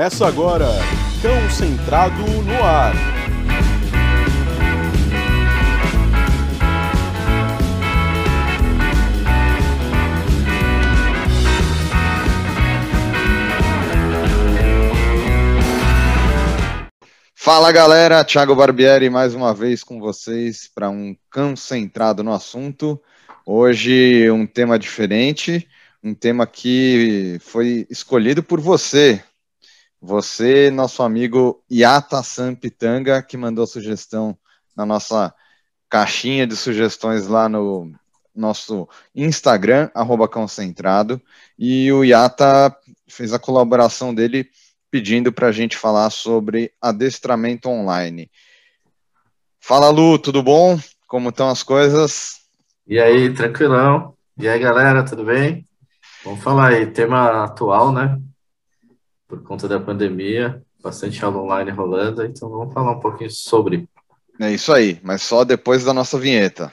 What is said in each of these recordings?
Começa agora, Cão Centrado no Ar. Fala galera, Thiago Barbieri mais uma vez com vocês para um Cão Centrado no assunto. Hoje um tema diferente, um tema que foi escolhido por você, você, nosso amigo Yata Sampitanga, que mandou sugestão na nossa caixinha de sugestões lá no nosso Instagram, concentrado, e o Yata fez a colaboração dele pedindo para a gente falar sobre adestramento online. Fala Lu, tudo bom? Como estão as coisas? E aí, tranquilão? E aí, galera, tudo bem? Vamos falar aí, tema atual, né? Por conta da pandemia, bastante aula online rolando, então vamos falar um pouquinho sobre. É isso aí, mas só depois da nossa vinheta.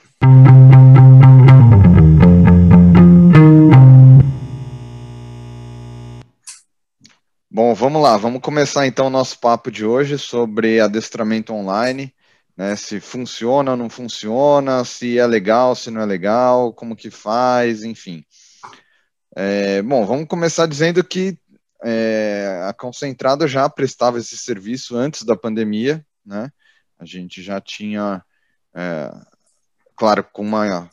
Bom, vamos lá, vamos começar então o nosso papo de hoje sobre adestramento online, né? Se funciona ou não funciona, se é legal, se não é legal, como que faz, enfim. É, bom, vamos começar dizendo que é, a Concentrada já prestava esse serviço antes da pandemia, né? A gente já tinha, é, claro, com uma,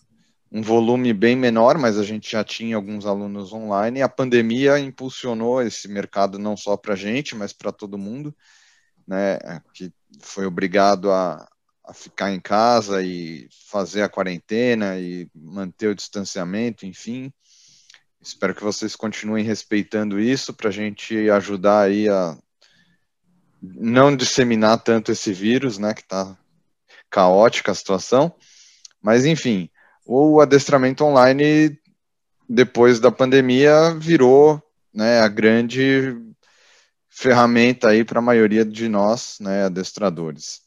um volume bem menor, mas a gente já tinha alguns alunos online. E a pandemia impulsionou esse mercado não só para a gente, mas para todo mundo, né? Que foi obrigado a, a ficar em casa e fazer a quarentena e manter o distanciamento, enfim. Espero que vocês continuem respeitando isso para a gente ajudar aí a não disseminar tanto esse vírus, né, que está caótica a situação. Mas, enfim, o adestramento online, depois da pandemia, virou né, a grande ferramenta aí para a maioria de nós, né, adestradores.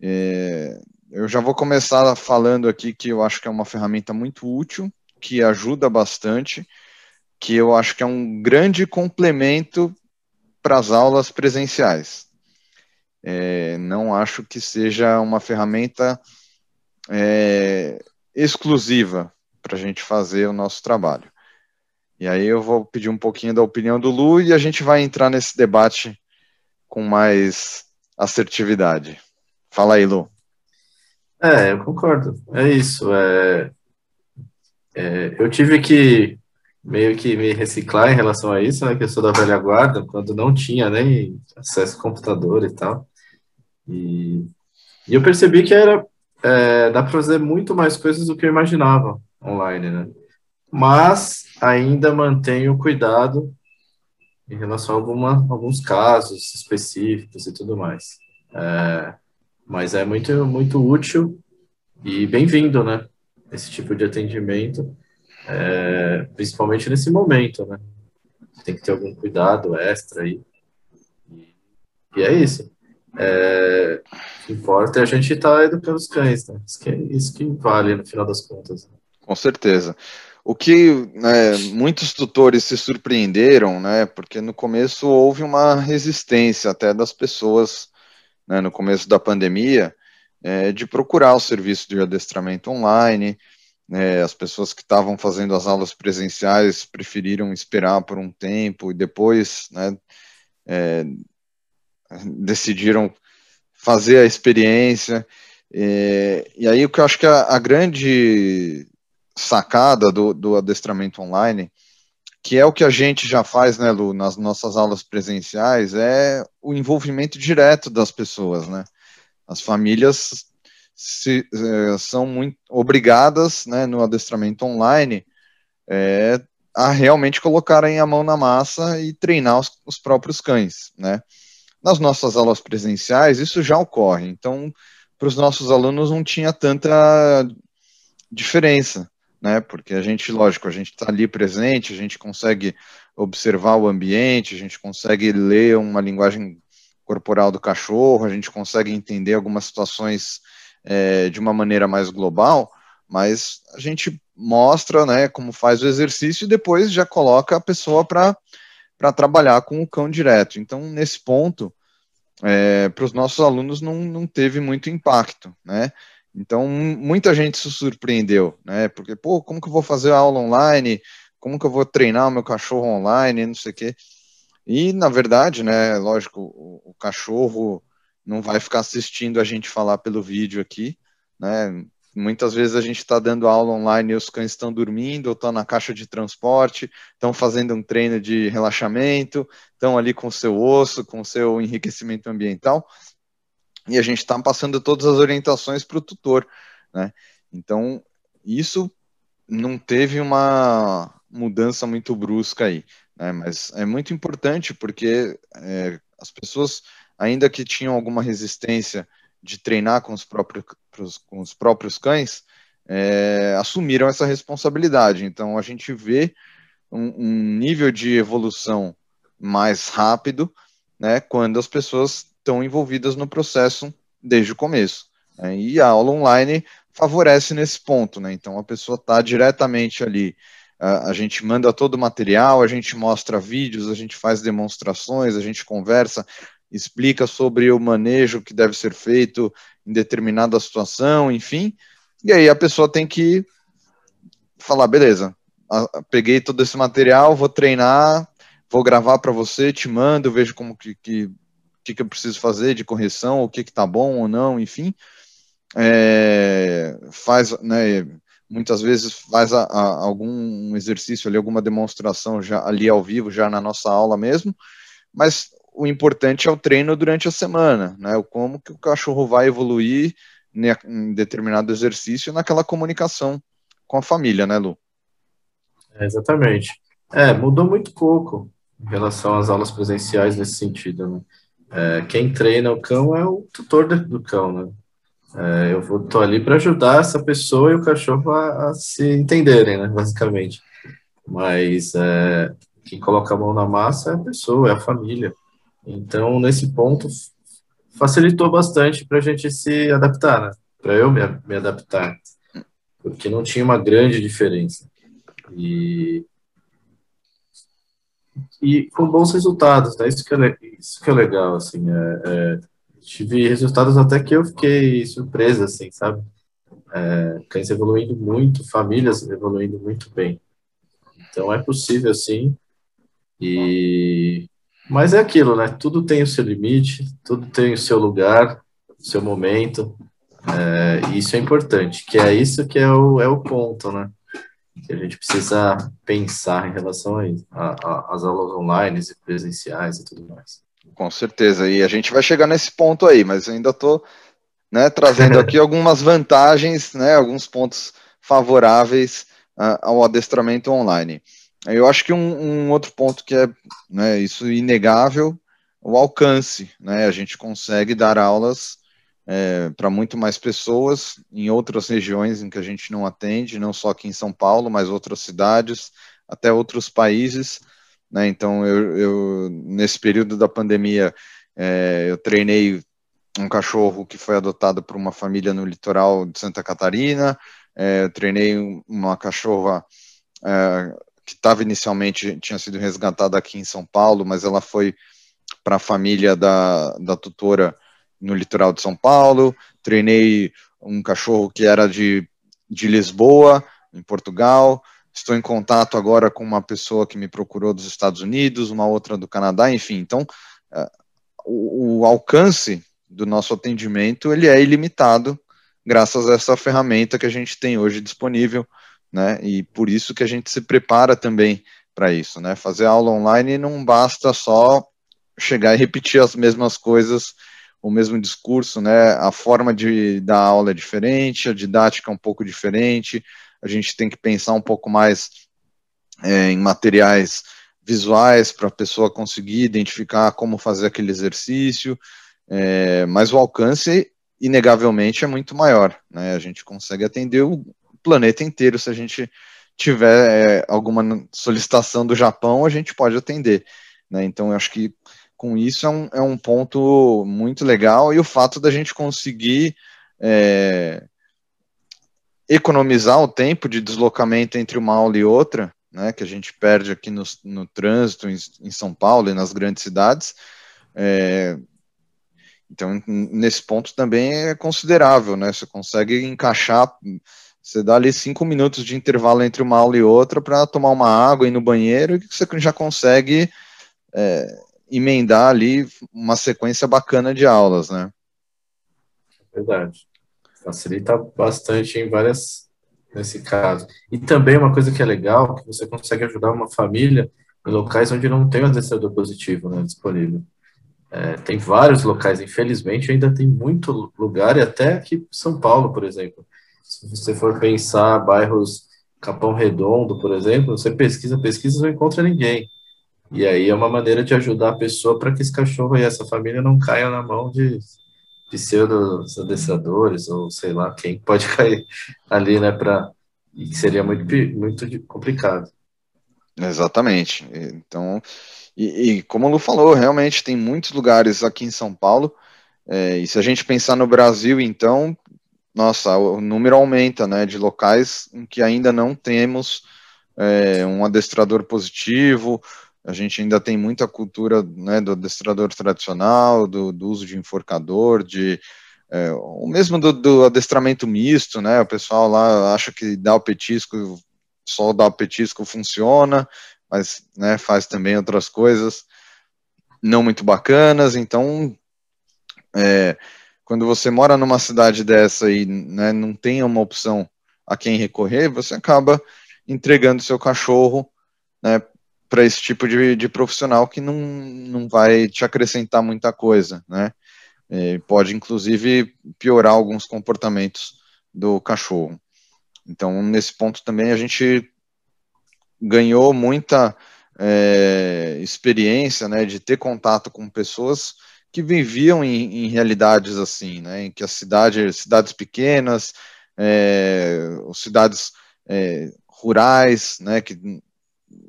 É, eu já vou começar falando aqui que eu acho que é uma ferramenta muito útil, que ajuda bastante, que eu acho que é um grande complemento para as aulas presenciais. É, não acho que seja uma ferramenta é, exclusiva para a gente fazer o nosso trabalho. E aí eu vou pedir um pouquinho da opinião do Lu e a gente vai entrar nesse debate com mais assertividade. Fala aí, Lu. É, eu concordo. É isso. É, é, eu tive que meio que me reciclar em relação a isso, né, que eu sou da velha guarda, quando não tinha nem acesso ao computador e tal. E, e eu percebi que era é, dá para fazer muito mais coisas do que eu imaginava online, né? Mas ainda mantenho cuidado em relação a alguma, alguns casos específicos e tudo mais. É, mas é muito, muito útil e bem-vindo, né? Esse tipo de atendimento, é, principalmente nesse momento, né? Tem que ter algum cuidado extra aí. E, é isso. É, o que importa é a gente estar tá educando os cães, né? Isso que, é, isso que vale no final das contas. Com certeza. O que né, muitos tutores se surpreenderam, né? Porque no começo houve uma resistência até das pessoas, né, no começo da pandemia, é, de procurar o serviço de adestramento online. É, as pessoas que estavam fazendo as aulas presenciais preferiram esperar por um tempo e depois né, é, decidiram fazer a experiência. É, e aí o que eu acho que a, a grande sacada do, do, adestramento online, que é o que a gente já faz, né, Lu, nas nossas aulas presenciais, é o envolvimento direto das pessoas, né? As famílias se, é, são muito obrigadas, né, no adestramento online, é, a realmente colocarem a mão na massa e treinar os, os próprios cães, né? Nas nossas aulas presenciais, isso já ocorre. Então, para os nossos alunos não tinha tanta diferença, né? Porque a gente, lógico, a gente está ali presente, a gente consegue observar o ambiente, a gente consegue ler uma linguagem corporal do cachorro, a gente consegue entender algumas situações é, de uma maneira mais global, mas a gente mostra né, como faz o exercício e depois já coloca a pessoa para trabalhar com o cão direto. Então, nesse ponto, é, para os nossos alunos não, não teve muito impacto, né? Então, muita gente se surpreendeu, né? Porque, pô, como que eu vou fazer aula online? Como que eu vou treinar o meu cachorro online? Não sei o quê. E, na verdade, né, lógico, o, o cachorro não vai ficar assistindo a gente falar pelo vídeo aqui, né? Muitas vezes a gente está dando aula online e os cães estão dormindo, ou estão na caixa de transporte, estão fazendo um treino de relaxamento, estão ali com o seu osso, com o seu enriquecimento ambiental, e a gente está passando todas as orientações para o tutor, né? Então, isso não teve uma mudança muito brusca aí, né? Mas é muito importante porque é, as pessoas, ainda que tinham alguma resistência de treinar com os próprios, com os próprios cães, é, assumiram essa responsabilidade. Então, a gente vê um, um nível de evolução mais rápido, né? Quando as pessoas estão envolvidas no processo desde o começo. Né? E a aula online favorece nesse ponto, né? Então a pessoa está diretamente ali. A, a gente manda todo o material, a gente mostra vídeos, a gente faz demonstrações, a gente conversa, explica sobre o manejo que deve ser feito em determinada situação, enfim. E aí a pessoa tem que falar, beleza, peguei todo esse material, vou treinar, vou gravar para você, te mando, vejo como que, que que, que eu preciso fazer de correção, o que está bom ou não, enfim. É, faz, né, muitas vezes faz a, a, algum exercício ali, alguma demonstração já ali ao vivo, já na nossa aula mesmo, mas o importante é o treino durante a semana, né, como que o cachorro vai evoluir em determinado exercício naquela comunicação com a família, né, Lu? É, exatamente. É, mudou muito pouco em relação às aulas presenciais nesse sentido, né? É, quem treina o cão é o tutor do cão, né? É, eu vou, tô ali para ajudar essa pessoa e o cachorro a, a se entenderem, né, basicamente. Mas é, quem coloca a mão na massa é a pessoa, é a família. Então, nesse ponto, facilitou bastante para a gente se adaptar, né? Para eu me, me adaptar, porque não tinha uma grande diferença. E e com bons resultados, né? Isso que é, isso que é legal, assim, é, é, tive resultados até que eu fiquei surpresa, assim, sabe? É, cães evoluindo muito, famílias evoluindo muito bem. Então é possível, sim. E mas é aquilo, né? Tudo tem o seu limite, tudo tem o seu lugar, o seu momento. É, e isso é importante, que é isso que é o, é o ponto, né? que a gente precisa pensar em relação a isso, às aulas online e presenciais e tudo mais. Com certeza, e a gente vai chegar nesse ponto aí, mas eu ainda estou né, trazendo aqui algumas vantagens, né, alguns pontos favoráveis uh, ao adestramento online. Eu acho que um, um outro ponto que é né, isso inegável, o alcance, né, a gente consegue dar aulas é, para muito mais pessoas em outras regiões em que a gente não atende, não só aqui em São Paulo, mas outras cidades, até outros países. Né? Então, eu, eu, nesse período da pandemia, é, eu treinei um cachorro que foi adotado por uma família no litoral de Santa Catarina, é, eu treinei uma cachorra é, que estava inicialmente, tinha sido resgatada aqui em São Paulo, mas ela foi para a família da, da tutora no litoral de São Paulo, treinei um cachorro que era de, de Lisboa, em Portugal. Estou em contato agora com uma pessoa que me procurou dos Estados Unidos, uma outra do Canadá, enfim. Então, uh, o, o, alcance do nosso atendimento ele é ilimitado, graças a essa ferramenta que a gente tem hoje disponível, né? E por isso que a gente se prepara também para isso, né? Fazer aula online não basta só chegar e repetir as mesmas coisas o mesmo discurso, né? A forma de dar aula é diferente, a didática é um pouco diferente, a gente tem que pensar um pouco mais é, em materiais visuais para a pessoa conseguir identificar como fazer aquele exercício, é, mas o alcance, inegavelmente, é muito maior, né? A gente consegue atender o planeta inteiro se a gente tiver é, alguma solicitação do Japão, a gente pode atender, né? Então, eu acho que com isso é um, é um ponto muito legal e o fato da gente conseguir é, economizar o tempo de deslocamento entre uma aula e outra, né, que a gente perde aqui no, no trânsito em, em, São Paulo e nas grandes cidades. É, então, nesse ponto também é considerável, né? Você consegue encaixar, você dá ali cinco minutos de intervalo entre uma aula e outra para tomar uma água ir no banheiro, e você já consegue é, emendar ali uma sequência bacana de aulas, né? Verdade. Facilita bastante em várias nesse caso. E também uma coisa que é legal, que você consegue ajudar uma família em locais onde não tem o adestrador positivo né, disponível. É, tem vários locais, infelizmente, ainda tem muito lugar, e até aqui São Paulo, por exemplo. Se você for pensar bairros Capão Redondo, por exemplo, você pesquisa, pesquisa, não encontra ninguém. E aí é uma maneira de ajudar a pessoa para que esse cachorro e essa família não caiam na mão de pseudos adestradores, ou sei lá, quem pode cair ali, né, para e seria muito, muito complicado. Exatamente. Então, e, e, como o Lu falou, realmente tem muitos lugares aqui em São Paulo, é, e se a gente pensar no Brasil, então, nossa, o número aumenta, né, de locais em que ainda não temos é, um adestrador positivo, a gente ainda tem muita cultura né, do adestrador tradicional, do, do uso de enforcador, de é, o mesmo do, do, adestramento misto, né? O pessoal lá acha que dar o petisco, só dar o petisco funciona, mas né, faz também outras coisas não muito bacanas. Então, é, quando você mora numa cidade dessa e né, não tem uma opção a quem recorrer, você acaba entregando seu cachorro né, para esse tipo de, de, profissional que não, não vai te acrescentar muita coisa, né? É, pode, inclusive, piorar alguns comportamentos do cachorro. Então, nesse ponto também, a gente ganhou muita é, experiência, né, de ter contato com pessoas que viviam em, em realidades assim, né, em que as cidades, cidades pequenas, é, cidades é, rurais, né, que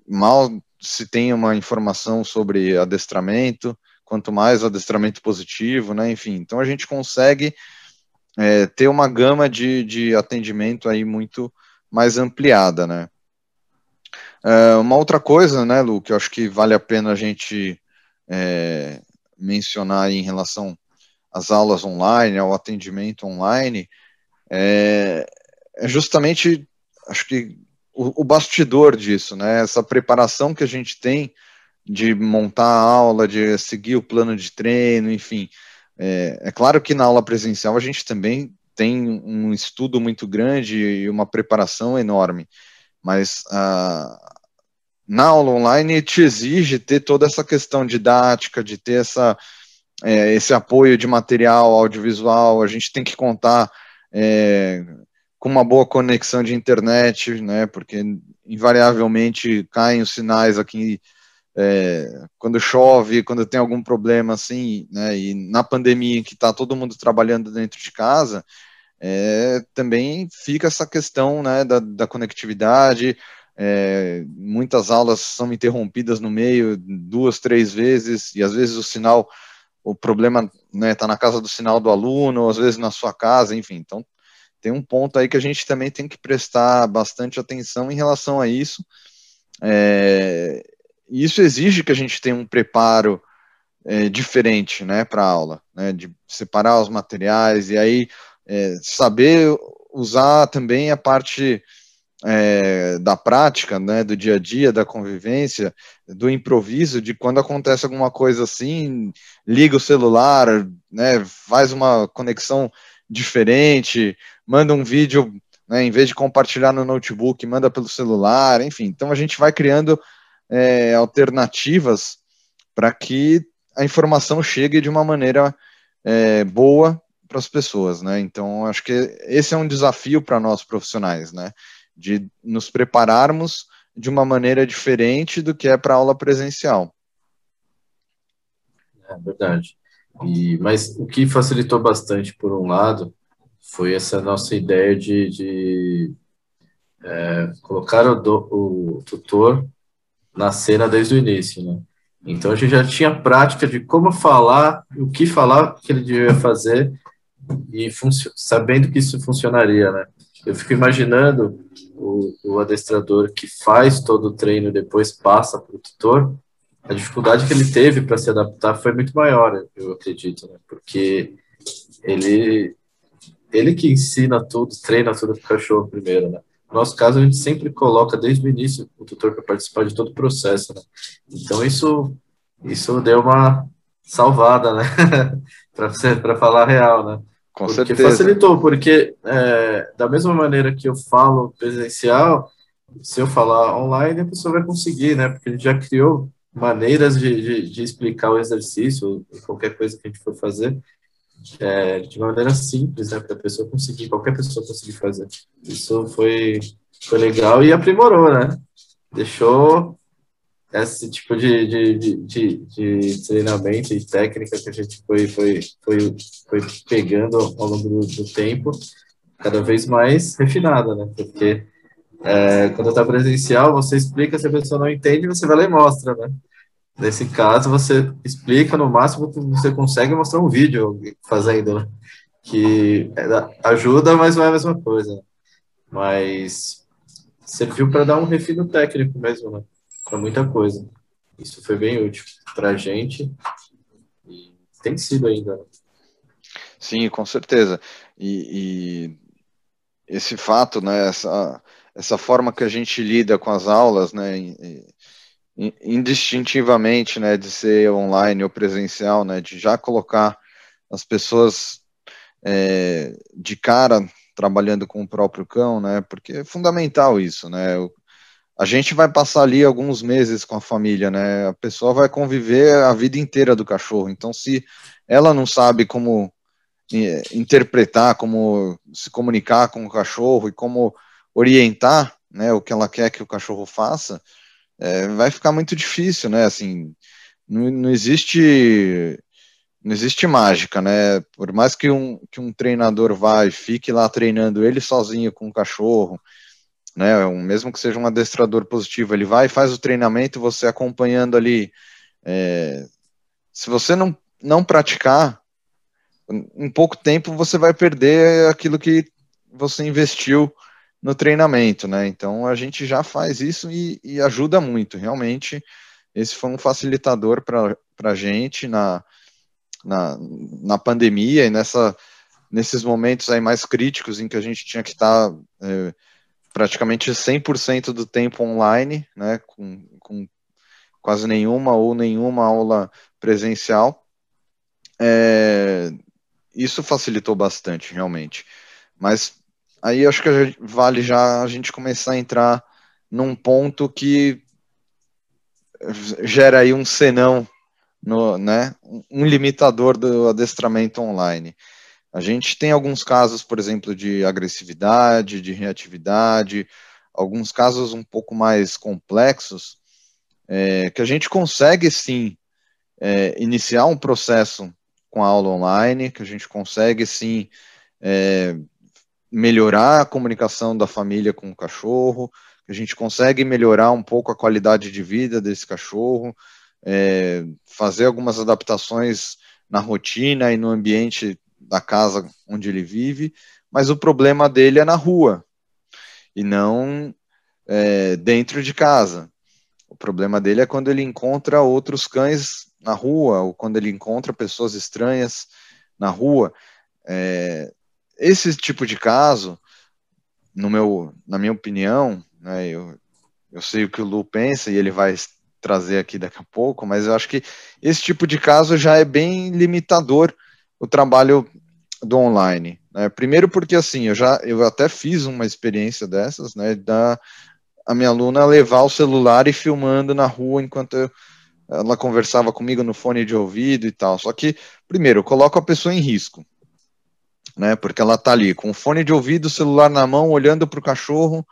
mal se tem uma informação sobre adestramento, quanto mais adestramento positivo, né? Enfim, então a gente consegue é, ter uma gama de, de atendimento aí muito mais ampliada, né? É, uma outra coisa, né, Lu, que eu acho que vale a pena a gente é, mencionar em relação às aulas online, ao atendimento online, é, é justamente, acho que o, o, bastidor disso, né? Essa preparação que a gente tem de montar a aula, de seguir o plano de treino, enfim. É, é claro que na aula presencial a gente também tem um estudo muito grande e uma preparação enorme, mas ah, na aula online te exige ter toda essa questão didática, de ter essa, é, esse apoio de material audiovisual, a gente tem que contar é, com uma boa conexão de internet, né, porque invariavelmente caem os sinais aqui é, quando chove, quando tem algum problema assim, né, e na pandemia que está todo mundo trabalhando dentro de casa, é, também fica essa questão, né, da, da conectividade, é, muitas aulas são interrompidas no meio duas, três vezes, e às vezes o sinal, o problema está né, tá na casa do sinal do aluno, ou às vezes na sua casa, enfim, então tem um ponto aí que a gente também tem que prestar bastante atenção em relação a isso. É, isso exige que a gente tenha um preparo é, diferente né, para a aula, né, de separar os materiais e aí é, saber usar também a parte é, da prática, né, do dia a dia, da convivência, do improviso, de quando acontece alguma coisa assim, liga o celular, né, faz uma conexão diferente, manda um vídeo, né, em vez de compartilhar no notebook, manda pelo celular, enfim. Então a gente vai criando é, alternativas para que a informação chegue de uma maneira é, boa para as pessoas, né? Então acho que esse é um desafio para nós profissionais, né? De nos prepararmos de uma maneira diferente do que é para aula presencial. É verdade. E, mas o que facilitou bastante, por um lado, foi essa nossa ideia de, de é, colocar o, do, o tutor na cena desde o início, né? Então a gente já tinha prática de como falar, o que falar, que ele devia fazer e sabendo que isso funcionaria, né? Eu fico imaginando o, o adestrador que faz todo o treino depois passa para o tutor, a dificuldade que ele teve para se adaptar foi muito maior, eu acredito, né? porque ele ele que ensina tudo, treina tudo para o cachorro primeiro, né? No nosso caso, a gente sempre coloca desde o início o tutor para participar de todo o processo, né? Então, isso, isso deu uma salvada, né? para falar a real, né? Com porque certeza. facilitou, porque é, da mesma maneira que eu falo presencial, se eu falar online, a pessoa vai conseguir, né? Porque a gente já criou maneiras de, de, de explicar o exercício, qualquer coisa que a gente for fazer, é, de uma maneira simples, né? Para a pessoa conseguir, qualquer pessoa conseguir fazer. Isso foi, foi legal e aprimorou, né? Deixou esse tipo de, de, de, de, treinamento e técnica que a gente foi, foi, foi, foi pegando ao longo do, do tempo, cada vez mais refinada, né? Porque é, quando está presencial, você explica, se a pessoa não entende, você vai lá e mostra, né? Nesse caso, você explica, no máximo que você consegue mostrar um vídeo fazendo, né? Que ajuda, mas não é a mesma coisa. Mas serviu para dar um refino técnico mesmo, né? Para muita coisa. Isso foi bem útil para a gente e tem sido ainda. Sim, com certeza. E, e, esse fato, né, essa, essa forma que a gente lida com as aulas, né, indistintivamente, né, de ser online ou presencial, né, de já colocar as pessoas é, de cara trabalhando com o próprio cão, né, porque é fundamental isso, né, a gente vai passar ali alguns meses com a família, né? A pessoa vai conviver a vida inteira do cachorro. Então, se ela não sabe como é, interpretar, como se comunicar com o cachorro e como orientar, né, o que ela quer que o cachorro faça, é, vai ficar muito difícil, né? Assim, não, não existe não existe mágica, né? Por mais que um, que um treinador vá e fique lá treinando ele sozinho com o cachorro, né? Mesmo que seja um adestrador positivo, ele vai faz o treinamento, você acompanhando ali. É, se você não, não praticar, em pouco tempo você vai perder aquilo que você investiu no treinamento, né? Então a gente já faz isso e, e ajuda muito, realmente. Esse foi um facilitador para a gente na, na, na pandemia e nessa, nesses momentos aí mais críticos em que a gente tinha que estar. Tá, é, praticamente 100% do tempo online, né, com, com, quase nenhuma ou nenhuma aula presencial. É, isso facilitou bastante, realmente. Mas aí acho que vale já a gente começar a entrar num ponto que gera aí um senão, no, né, um limitador do adestramento online. A gente tem alguns casos, por exemplo, de agressividade, de reatividade, alguns casos um pouco mais complexos, é, que a gente consegue sim é, iniciar um processo com a aula online, que a gente consegue sim é, melhorar a comunicação da família com o cachorro, que a gente consegue melhorar um pouco a qualidade de vida desse cachorro, é, fazer algumas adaptações na rotina e no ambiente da casa onde ele vive, mas o problema dele é na rua e não é, dentro de casa. O problema dele é quando ele encontra outros cães na rua ou quando ele encontra pessoas estranhas na rua. É, esse tipo de caso, no meu, na minha opinião, né, eu, eu sei o que o Lu pensa e ele vai trazer aqui daqui a pouco, mas eu acho que esse tipo de caso já é bem limitador o trabalho do online. Né? Primeiro porque assim, eu já eu até fiz uma experiência dessas, né, da a minha aluna levar o celular e filmando na rua enquanto eu, ela conversava comigo no fone de ouvido e tal. Só que, primeiro, eu coloco a pessoa em risco, né? Porque ela tá ali com o fone de ouvido, celular na mão, olhando para o cachorro,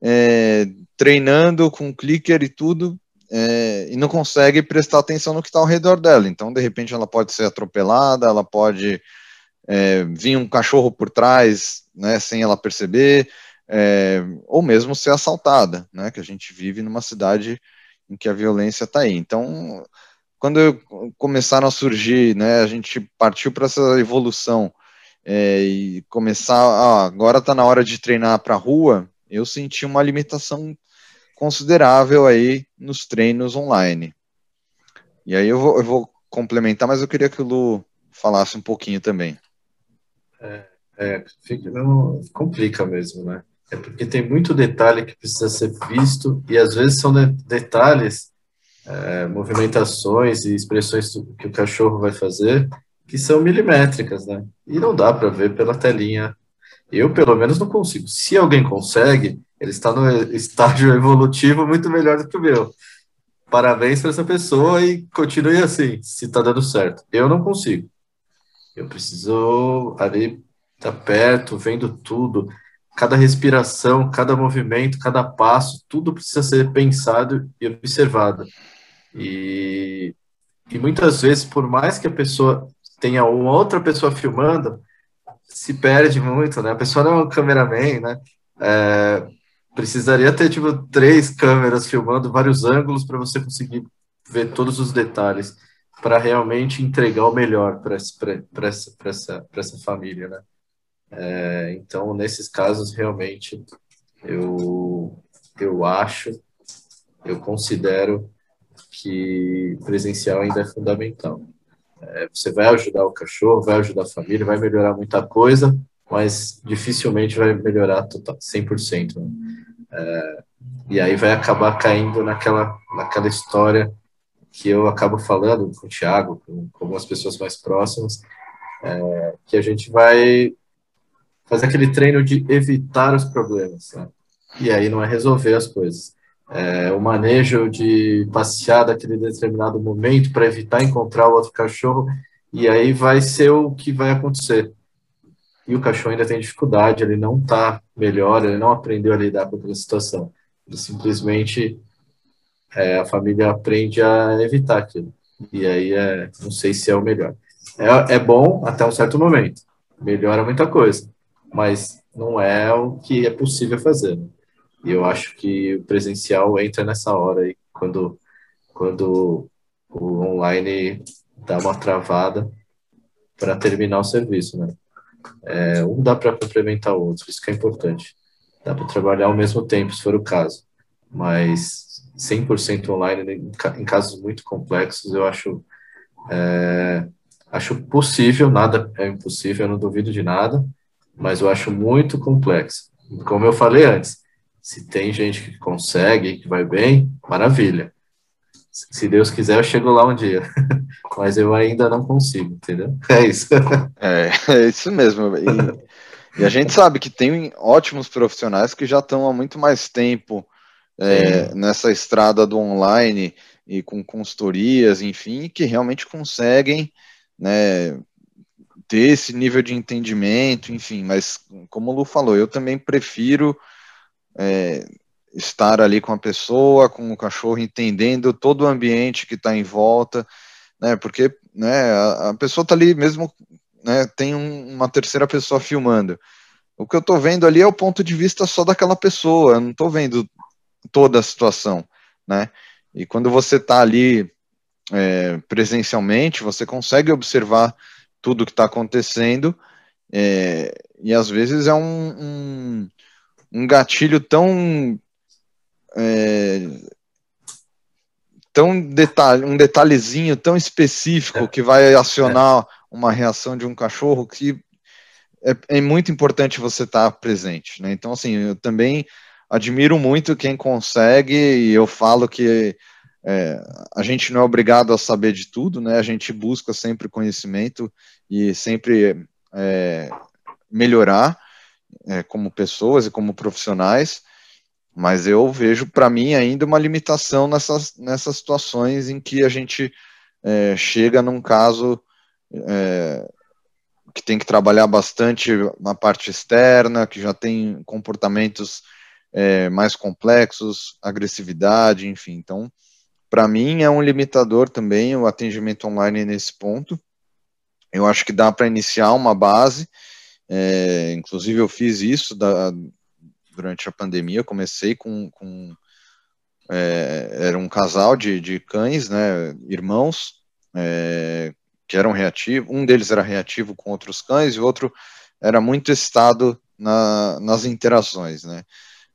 é, treinando com clicker e tudo, é, e não consegue prestar atenção no que está ao redor dela. Então, de repente, ela pode ser atropelada, ela pode é, vir um cachorro por trás, né, sem ela perceber, é, ou mesmo ser assaltada, né, que a gente vive numa cidade em que a violência está aí. Então, quando começaram a surgir, né, a gente partiu para essa evolução é, e começar, agora está na hora de treinar para a rua, eu senti uma limitação considerável aí nos treinos online. E aí eu vou, eu vou complementar, mas eu queria que o Lu falasse um pouquinho também. É, é fica, não, complica mesmo, né? É porque tem muito detalhe que precisa ser visto e às vezes são de, detalhes, é, movimentações e expressões que o cachorro vai fazer que são milimétricas, né? E não dá para ver pela telinha. Eu, pelo menos, não consigo. Se alguém consegue, ele está no estágio evolutivo muito melhor do que o meu. Parabéns para essa pessoa e continue assim, se está dando certo. Eu não consigo. Eu preciso ali estar tá perto, vendo tudo, cada respiração, cada movimento, cada passo, tudo precisa ser pensado e observado. E, e muitas vezes, por mais que a pessoa tenha uma outra pessoa filmando, se perde muito, né? A pessoa não é um cameraman, né? É, precisaria ter, tipo, três câmeras filmando vários ângulos para você conseguir ver todos os detalhes, para realmente entregar o melhor para essa, essa, essa família, né? É, então, nesses casos, realmente, eu, eu acho, eu considero que presencial ainda é fundamental. É, você vai ajudar o cachorro, vai ajudar a família, vai melhorar muita coisa, mas dificilmente vai melhorar total, 100%. Né? É, e aí vai acabar caindo naquela, naquela história que eu acabo falando com o Thiago, com, com algumas pessoas mais próximas, é, que a gente vai fazer aquele treino de evitar os problemas. Né? E aí não é resolver as coisas é, o manejo de passear daquele determinado momento para evitar encontrar o outro cachorro, e aí vai ser o que vai acontecer. E o cachorro ainda tem dificuldade, ele não está melhor, ele não aprendeu a lidar com aquela situação. Ele simplesmente, é, a família aprende a evitar aquilo. E aí, é, não sei se é o melhor. É, é bom até um certo momento, melhora muita coisa, mas não é o que é possível fazer. Né? E eu acho que o presencial entra nessa hora aí, quando, quando o online dá uma travada para terminar o serviço, né? É, um dá para complementar o outro, isso que é importante. Dá para trabalhar ao mesmo tempo, se for o caso. Mas 100% online, em casos muito complexos, eu acho, é, acho possível, nada é impossível, eu não duvido de nada, mas eu acho muito complexo. Como eu falei antes, se tem gente que consegue, que vai bem, maravilha. Se Deus quiser, eu chego lá um dia. Mas eu ainda não consigo, entendeu? É isso. É, é isso mesmo. E, e, a gente sabe que tem ótimos profissionais que já estão há muito mais tempo é, nessa estrada do online e com consultorias, enfim, que realmente conseguem né, ter esse nível de entendimento, enfim. Mas, como o Lu falou, eu também prefiro é, estar ali com a pessoa, com o cachorro, entendendo todo o ambiente que está em volta, né? Porque né, a, a pessoa está ali mesmo, né, tem um, uma terceira pessoa filmando. O que eu estou vendo ali é o ponto de vista só daquela pessoa, eu não estou vendo toda a situação, né? E quando você está ali é, presencialmente, você consegue observar tudo que está acontecendo, é, e às vezes é um, um, um gatilho tão é, tão detalhe, um detalhezinho tão específico é. que vai acionar uma reação de um cachorro que é, é muito importante você estar presente, né? Então, assim, eu também admiro muito quem consegue e eu falo que é, a gente não é obrigado a saber de tudo, né? A gente busca sempre conhecimento e sempre é, melhorar é, como pessoas e como profissionais, mas eu vejo para mim ainda uma limitação nessas, nessas situações em que a gente é, chega num caso é, que tem que trabalhar bastante na parte externa, que já tem comportamentos é, mais complexos, agressividade, enfim. Então, para mim é um limitador também o atendimento online nesse ponto. Eu acho que dá para iniciar uma base é, inclusive, eu fiz isso da, durante a pandemia. comecei com. com é, era um casal de, de cães, né, irmãos, é, que eram reativos. Um deles era reativo com outros cães e o outro era muito estado na, nas interações, né.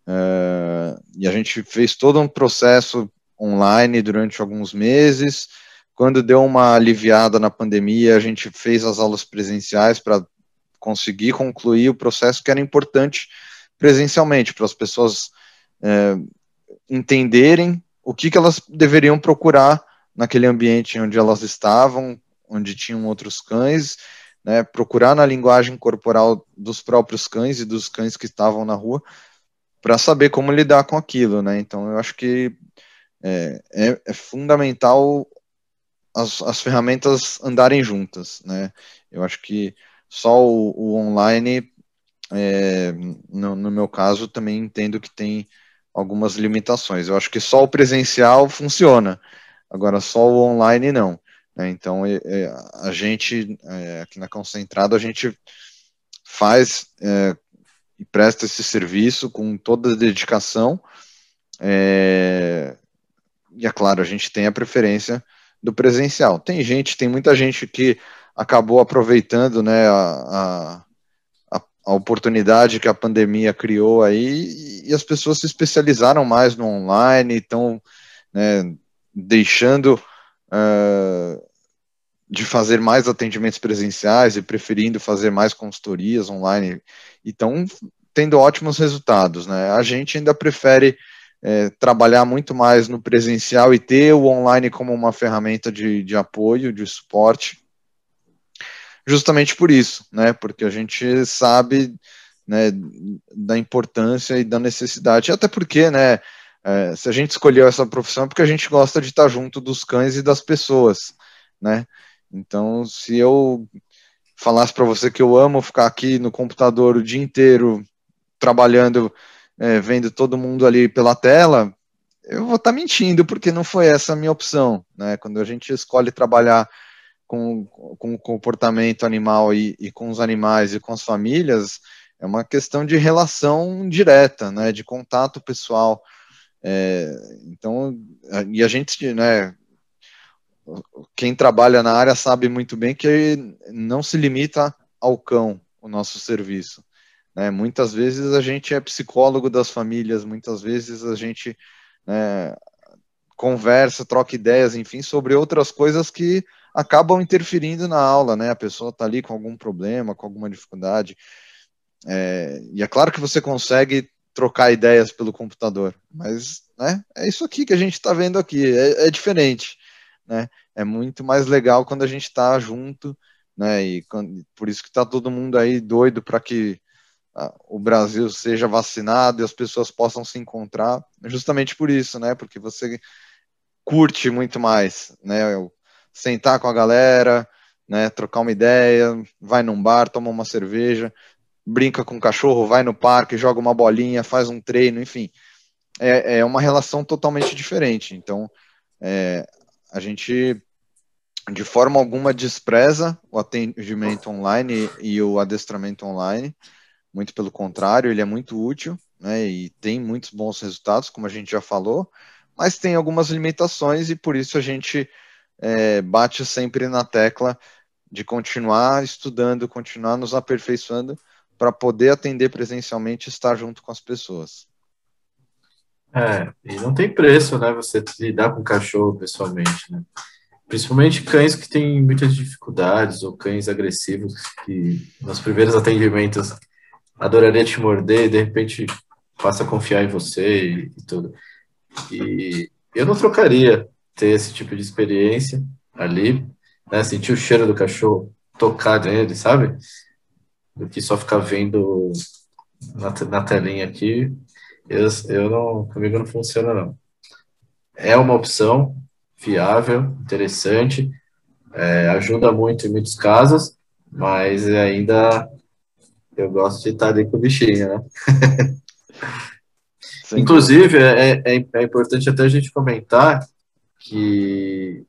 Uh, e a gente fez todo um processo online durante alguns meses. Quando deu uma aliviada na pandemia, a gente fez as aulas presenciais para conseguir concluir o processo que era importante presencialmente, para as pessoas é, entenderem o que, que elas deveriam procurar naquele ambiente onde elas estavam, onde tinham outros cães, né, procurar na linguagem corporal dos próprios cães e dos cães que estavam na rua, para saber como lidar com aquilo, né? Então, eu acho que é, é, é fundamental as, as, ferramentas andarem juntas, né? Eu acho que só o, o online, é, no, no, meu caso, também entendo que tem algumas limitações. Eu acho que só o presencial funciona, agora só o online não. Né? Então, é, é, a gente, é, aqui na Concentrado, a gente faz e presta esse serviço com toda a dedicação. É, e é claro, a gente tem a preferência do presencial. Tem gente, tem muita gente que acabou aproveitando né, a, a, a oportunidade que a pandemia criou aí e as pessoas se especializaram mais no online, estão né, deixando uh, de fazer mais atendimentos presenciais e preferindo fazer mais consultorias online estão tendo ótimos resultados. Né? A gente ainda prefere é, trabalhar muito mais no presencial e ter o online como uma ferramenta de, de apoio, de suporte, justamente por isso, né? Porque a gente sabe né, da importância e da necessidade, até porque, né? É, se a gente escolheu essa profissão é porque a gente gosta de estar junto dos cães e das pessoas, né? Então, se eu falasse para você que eu amo ficar aqui no computador o dia inteiro trabalhando, é, vendo todo mundo ali pela tela, eu vou estar tá mentindo, porque não foi essa a minha opção. Né? Quando a gente escolhe trabalhar com, com o comportamento animal e, e com os animais e com as famílias, é uma questão de relação direta, né, de contato pessoal. É, então, e a gente, né, quem trabalha na área sabe muito bem que não se limita ao cão o nosso serviço. Né? Muitas vezes a gente é psicólogo das famílias, muitas vezes a gente né, conversa, troca ideias, enfim, sobre outras coisas que acabam interferindo na aula, né? A pessoa está ali com algum problema, com alguma dificuldade. É, e é claro que você consegue trocar ideias pelo computador, mas né, é isso aqui que a gente está vendo aqui, é, é diferente né? É muito mais legal quando a gente está junto, né? E quando, por isso que está todo mundo aí doido para que ah, o Brasil seja vacinado e as pessoas possam se encontrar, justamente por isso, né? Porque você curte muito mais, né? Sentar com a galera, né? Trocar uma ideia, vai num bar, toma uma cerveja, brinca com o cachorro, vai no parque, joga uma bolinha, faz um treino, enfim. É, é uma relação totalmente diferente. Então, é, a gente de forma alguma despreza o atendimento online e o adestramento online, muito pelo contrário, ele é muito útil, né, e tem muitos bons resultados, como a gente já falou, mas tem algumas limitações e por isso a gente é, bate sempre na tecla de continuar estudando, continuar nos aperfeiçoando para poder atender presencialmente e estar junto com as pessoas. É, e não tem preço, né, você lidar com cachorro pessoalmente, né? Principalmente cães que têm muitas dificuldades ou cães agressivos que nos primeiros atendimentos adoraria te morder e de repente passa a confiar em você e, e tudo. E eu não trocaria ter esse tipo de experiência ali, né, sentir o cheiro do cachorro, tocar nele, sabe? Do que só ficar vendo na, na telinha aqui eu, eu não, comigo não funciona não. É uma opção viável, interessante, é, ajuda muito em muitos casos, mas ainda eu gosto de estar ali com o bichinho, né? Inclusive, é, é, é, importante até a gente comentar que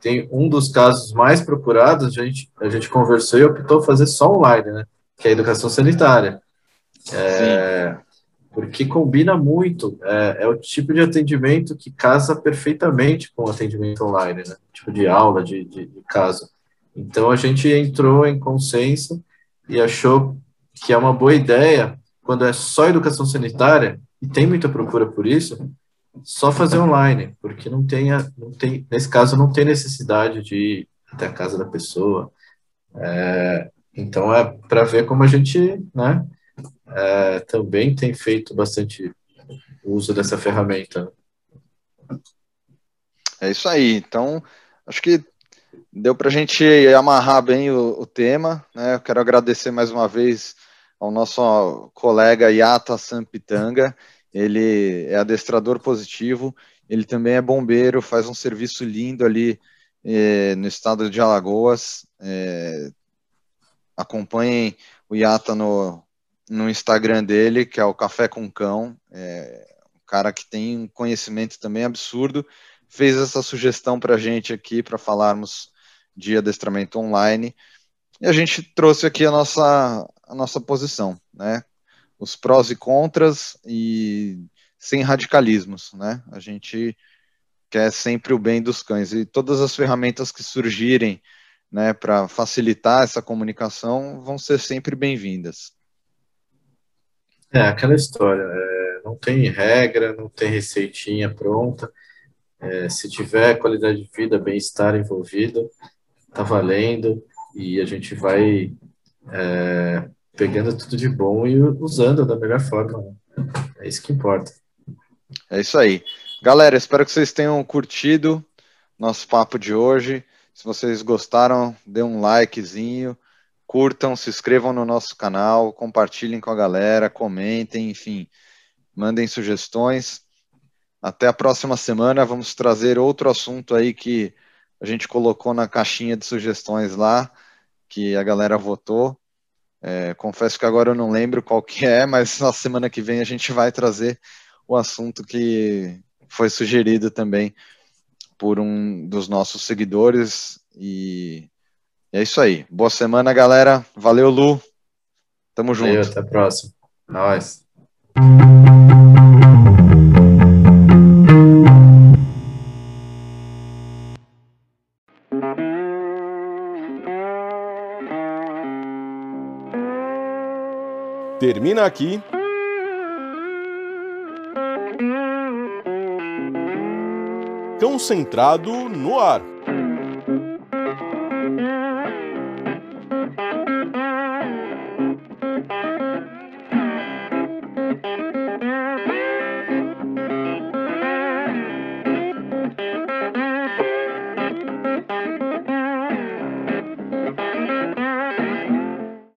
tem um dos casos mais procurados, a gente, a gente conversou e optou fazer só online, né? Que é a educação sanitária. É, porque combina muito, é, é, o tipo de atendimento que casa perfeitamente com o atendimento online, né? Tipo de aula, de, de, de caso. Então a gente entrou em consenso e achou que é uma boa ideia, quando é só educação sanitária, e tem muita procura por isso, só fazer online, porque não tem, não tem nesse caso, não tem necessidade de ir até a casa da pessoa. É, então, é para ver como a gente né, é, também tem feito bastante uso dessa ferramenta. É isso aí. Então, acho que deu para a gente amarrar bem o, o, tema. Né? Eu quero agradecer mais uma vez ao nosso colega Yata Sampitanga. Ele é adestrador positivo, ele também é bombeiro, faz um serviço lindo ali eh, no estado de Alagoas. Eh, acompanhem o Yata no, no Instagram dele, que é o Café com Cão. É, um cara que tem um conhecimento também absurdo. Fez essa sugestão para a gente aqui para falarmos de adestramento online. E a gente trouxe aqui a nossa, a nossa posição, né? Os prós e contras e sem radicalismos, né? A gente quer sempre o bem dos cães e todas as ferramentas que surgirem, né, para facilitar essa comunicação vão ser sempre bem-vindas. É aquela história, é, não tem regra, não tem receitinha pronta. É, se tiver qualidade de vida, bem-estar envolvido, tá valendo e a gente vai é, pegando tudo de bom e usando da melhor forma. Né? É isso que importa. É isso aí. Galera, espero que vocês tenham curtido nosso papo de hoje. Se vocês gostaram, dê um likezinho, curtam, se inscrevam no nosso canal, compartilhem com a galera, comentem, enfim, mandem sugestões. Até a próxima semana, vamos trazer outro assunto aí que a gente colocou na caixinha de sugestões lá, que a galera votou. É, confesso que agora eu não lembro qual que é, mas na semana que vem a gente vai trazer o assunto que foi sugerido também por um dos nossos seguidores. E é isso aí. Boa semana, galera. Valeu, Lu. Tamo junto. Valeu, até a próxima. Nós. Termina aqui. Cão centrado no ar.